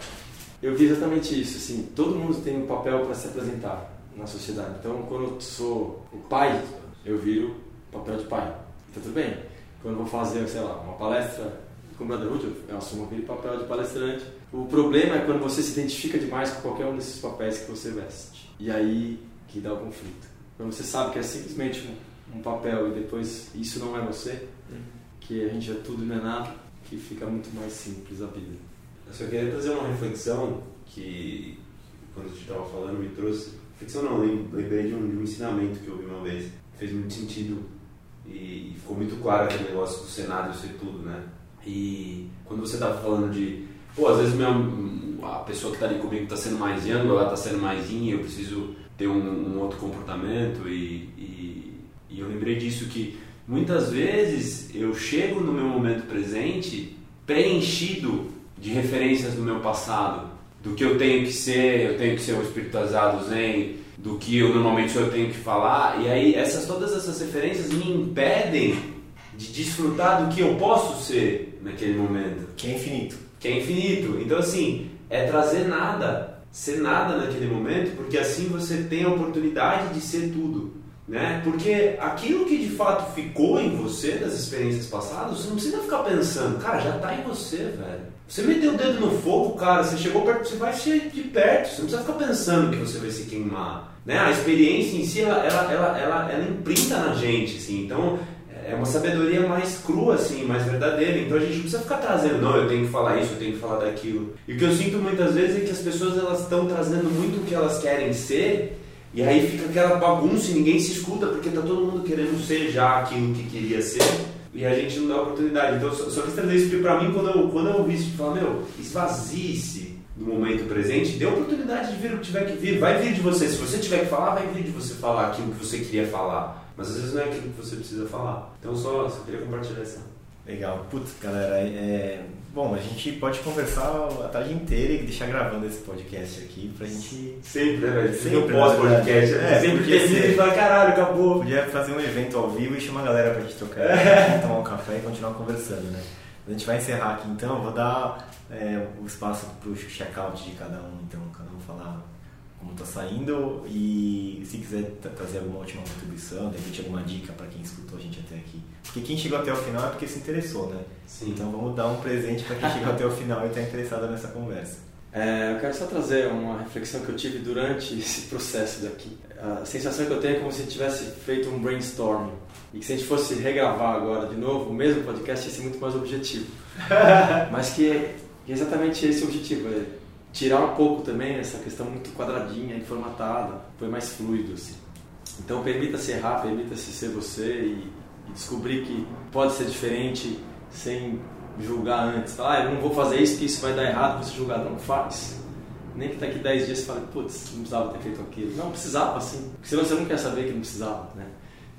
eu vi exatamente isso. Assim, todo mundo tem um papel para se apresentar na sociedade. Então, quando eu sou o pai, eu viro papel de pai. Tá tudo bem. Quando eu vou fazer, sei lá, uma palestra com o Brotherhood, eu assumo aquele papel de palestrante O problema é quando você se identifica demais com qualquer um desses papéis que você veste. E aí que dá o conflito. Quando você sabe que é simplesmente um, um papel e depois isso não é você, que a gente é tudo e não é nada, que fica muito mais simples a vida. Eu só queria trazer uma reflexão que, quando a gente estava falando, me trouxe. Reflexão não, lembrei de um, de um ensinamento que eu ouvi uma vez. Fez muito sentido e, ficou muito claro aquele negócio do cenário ser tudo, né? E quando você estava falando de, pô, às vezes a pessoa que está ali comigo está sendo mais young, ela está sendo mais in, eu preciso ter um, um outro comportamento e, e, e eu lembrei disso que muitas vezes eu chego no meu momento presente preenchido de referências do meu passado, do que eu tenho que ser, eu tenho que ser um espiritualizado zen, do que eu normalmente eu tenho que falar, e aí essas todas essas referências me impedem de desfrutar do que eu posso ser naquele momento. Que é infinito. Que é infinito. Então assim, é trazer nada, ser nada naquele momento, porque assim você tem a oportunidade de ser tudo. Né? Porque aquilo que de fato ficou em você das experiências passadas, você não precisa ficar pensando, cara, já está em você, velho. Você meteu o dedo no fogo, cara, você chegou perto, você vai ser de perto, você não precisa ficar pensando que você vai se queimar. Né? A experiência em si, ela, ela, ela, ela, imprinta na gente, assim, então é uma sabedoria mais crua, assim, mais verdadeira. Então a gente não precisa ficar trazendo, não, eu tenho que falar isso, eu tenho que falar daquilo. E o que eu sinto muitas vezes é que as pessoas elas estão trazendo muito o que elas querem ser e aí fica aquela bagunça e ninguém se escuta porque tá todo mundo querendo ser já aquilo que queria ser e a gente não dá oportunidade. Então, só, só quis trazer isso porque pra mim, quando eu, quando eu ouvi isso, falar, meu, esvazie-se no momento presente, dê oportunidade de vir o que tiver que vir. Vai vir de você. Se você tiver que falar, vai vir de você falar aquilo que você queria falar. Mas às vezes não é aquilo que você precisa falar. Então, só, só queria compartilhar essa. Legal. Putz, galera, é, Bom, a gente pode conversar a tarde inteira e deixar gravando esse podcast aqui pra gente. Sempre, né, velho? Sempre né, pós-podcast. É, sempre termina e fala, caralho, acabou. Podia fazer um evento ao vivo e chamar a galera pra gente trocar, é. *laughs* tomar um café e continuar conversando, né? A gente vai encerrar aqui então, vou dar é, o espaço pro check-out de cada um, então, cada um falar como está saindo e se quiser trazer alguma última contribuição, de repente alguma dica para quem escutou a gente até aqui. Porque quem chegou até o final é porque se interessou, né? Sim. Então vamos dar um presente para quem chegou até o final e está interessado nessa conversa. É, eu quero só trazer uma reflexão que eu tive durante esse processo daqui. A sensação que eu tenho é como se tivesse feito um brainstorming e que se a gente fosse regravar agora de novo o mesmo podcast ia ser muito mais objetivo. *laughs* Mas que é exatamente esse o objetivo. É tirar um pouco também essa questão muito quadradinha e formatada, foi mais fluido assim. Então permita-se errar, permita-se ser você e, e, descobrir que pode ser diferente sem julgar antes. Falar, ah, eu não vou fazer isso que isso vai dar errado, você julgar, não faz. Nem que daqui 10 dias você fale, putz, não precisava ter feito aquilo. Não, precisava assim. Porque senão você não quer saber que não precisava, né?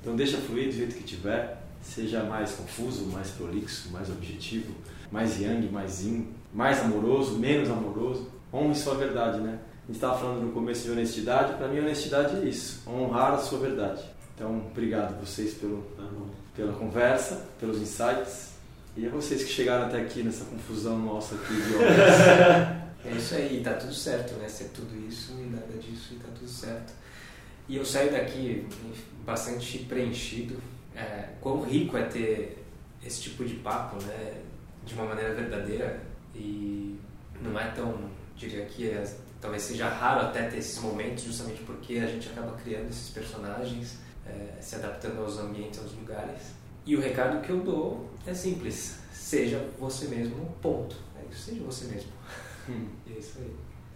Então deixa fluir do jeito que tiver, seja mais confuso, mais prolixo, mais objetivo, mais yang, mais yin, mais amoroso, menos amoroso honre sua verdade, né? A gente estava falando no começo de honestidade, para mim honestidade é isso, honrar a sua verdade. Então, obrigado vocês pelo, pela conversa, pelos insights e a vocês que chegaram até aqui nessa confusão nossa aqui de. *laughs* É isso aí, tá tudo certo, né? Ser tudo isso e nada disso e tá tudo certo. E eu saio daqui bastante preenchido. É, quão rico é ter esse tipo de papo, né? De uma maneira verdadeira e não é tão diria que é, talvez seja raro até ter esses momentos, justamente porque a gente acaba criando esses personagens, é, se adaptando aos ambientes, aos lugares. E o recado que eu dou é simples: seja você mesmo, ponto. É isso, seja você mesmo. Hum. *laughs* é isso aí.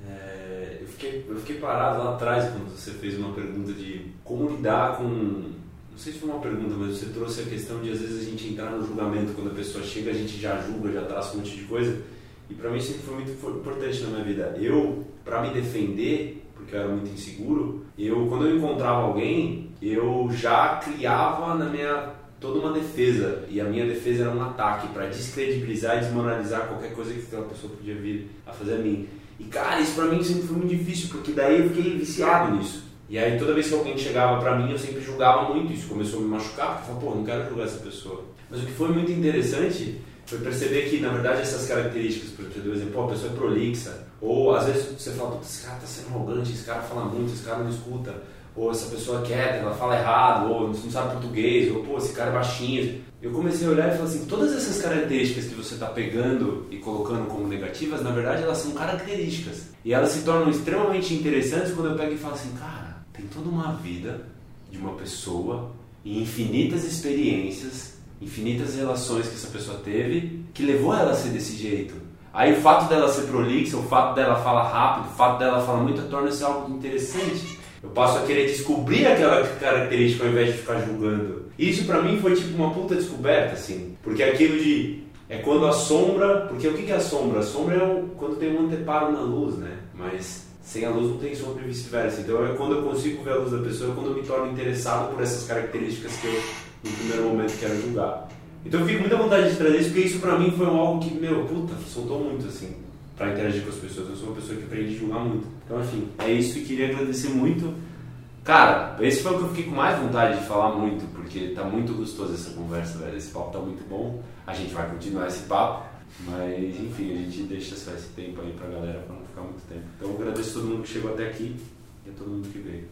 É, eu, fiquei, eu fiquei parado lá atrás quando você fez uma pergunta de como lidar com. Não sei se foi uma pergunta, mas você trouxe a questão de às vezes a gente entrar no julgamento quando a pessoa chega, a gente já julga, já traz um monte de coisa. E para mim sempre foi muito importante na minha vida. Eu, para me defender, porque eu era muito inseguro, eu quando eu encontrava alguém, eu já criava na minha toda uma defesa e a minha defesa era um ataque para descredibilizar e desmoralizar qualquer coisa que aquela pessoa podia vir a fazer a mim. E cara, isso para mim sempre foi muito difícil, porque daí eu fiquei viciado nisso. E aí toda vez que alguém chegava para mim, eu sempre julgava muito isso, começou a me machucar, porque eu falava, pô, não quero julgar essa pessoa. Mas o que foi muito interessante foi perceber que, na verdade, essas características, por exemplo, a pessoa é prolixa, ou às vezes você fala, esse cara está sendo arrogante, esse cara fala muito, esse cara não escuta, ou essa pessoa é quieta, ela fala errado, ou não sabe português, ou pô, esse cara é baixinho. Eu comecei a olhar e falei assim, todas essas características que você está pegando e colocando como negativas, na verdade elas são características. E elas se tornam extremamente interessantes quando eu pego e falo assim, cara, tem toda uma vida de uma pessoa e infinitas experiências, infinitas relações que essa pessoa teve que levou ela a ser desse jeito. Aí o fato dela ser prolixa, o fato dela falar rápido, o fato dela falar muito torna-se algo interessante. Eu passo a querer descobrir aquela característica ao invés de ficar julgando. Isso para mim foi tipo uma puta descoberta, assim. Porque aquilo de. É quando a sombra. Porque o que é a sombra? A sombra é quando tem um anteparo na luz, né? Mas sem a luz não tem sombra e vice-versa. Então é quando eu consigo ver a luz da pessoa, é quando eu me torno interessado por essas características que eu, no primeiro momento, quero julgar. Então eu fico muita vontade de trazer isso, porque isso pra mim foi algo que, meu, puta, soltou muito, assim para interagir com as pessoas. Eu sou uma pessoa que aprende a julgar muito. Então, enfim, é isso e queria agradecer muito. Cara, esse foi o que eu fiquei com mais vontade de falar muito, porque tá muito gostoso essa conversa, velho. Esse papo tá muito bom. A gente vai continuar esse papo, mas enfim, a gente deixa só esse tempo aí pra galera pra não ficar muito tempo. Então, eu agradeço a todo mundo que chegou até aqui e a todo mundo que veio.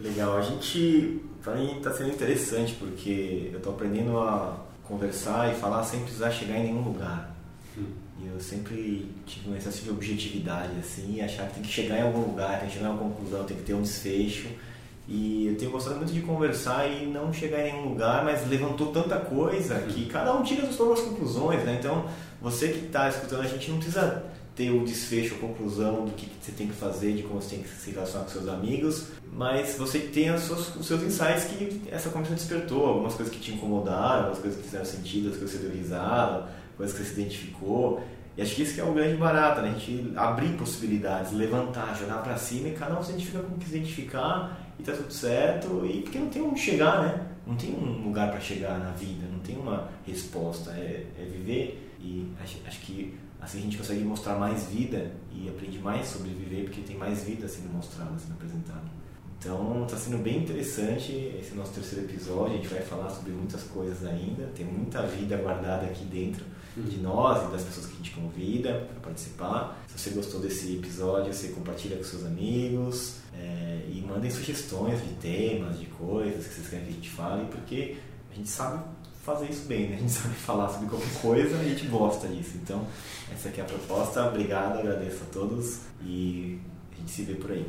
Legal, a gente, pra mim tá sendo interessante porque eu tô aprendendo a conversar e falar sem precisar chegar em nenhum lugar. Hum. E eu sempre tive um excesso de objetividade, assim, achar que tem que chegar em algum lugar, tem que chegar em uma conclusão, tem que ter um desfecho. E eu tenho gostado muito de conversar e não chegar em nenhum lugar, mas levantou tanta coisa que cada um tira as suas conclusões, né? Então, você que está escutando, a gente não precisa ter o desfecho, a conclusão do que você tem que fazer, de como você tem que se relacionar com seus amigos, mas você tem seus, os seus insights que essa conversa despertou, algumas coisas que te incomodaram, algumas coisas que fizeram sentido, as coisas que você deu risada, coisas que você se identificou. E acho que isso que é o grande barato, né? A gente abrir possibilidades, levantar, jogar para cima e cada um se identifica com o que se identificar e tá tudo certo. E porque não tem onde chegar, né? Não tem um lugar para chegar na vida, não tem uma resposta. É, é viver e acho, acho, que assim a gente consegue mostrar mais vida e aprende mais sobre viver porque tem mais vida sendo mostrada, sendo apresentada. Então está sendo bem interessante esse nosso terceiro episódio. A gente vai falar sobre muitas coisas ainda, tem muita vida guardada aqui dentro de nós e das pessoas que a gente convida para participar. Se você gostou desse episódio, você compartilha com seus amigos é, e mandem sugestões de temas, de coisas que vocês querem que a gente fale, porque a gente sabe fazer isso bem, né? A gente *laughs* sabe falar sobre qualquer coisa e a gente gosta disso. Então, essa aqui é a proposta. Obrigado, agradeço a todos e a gente se vê por aí.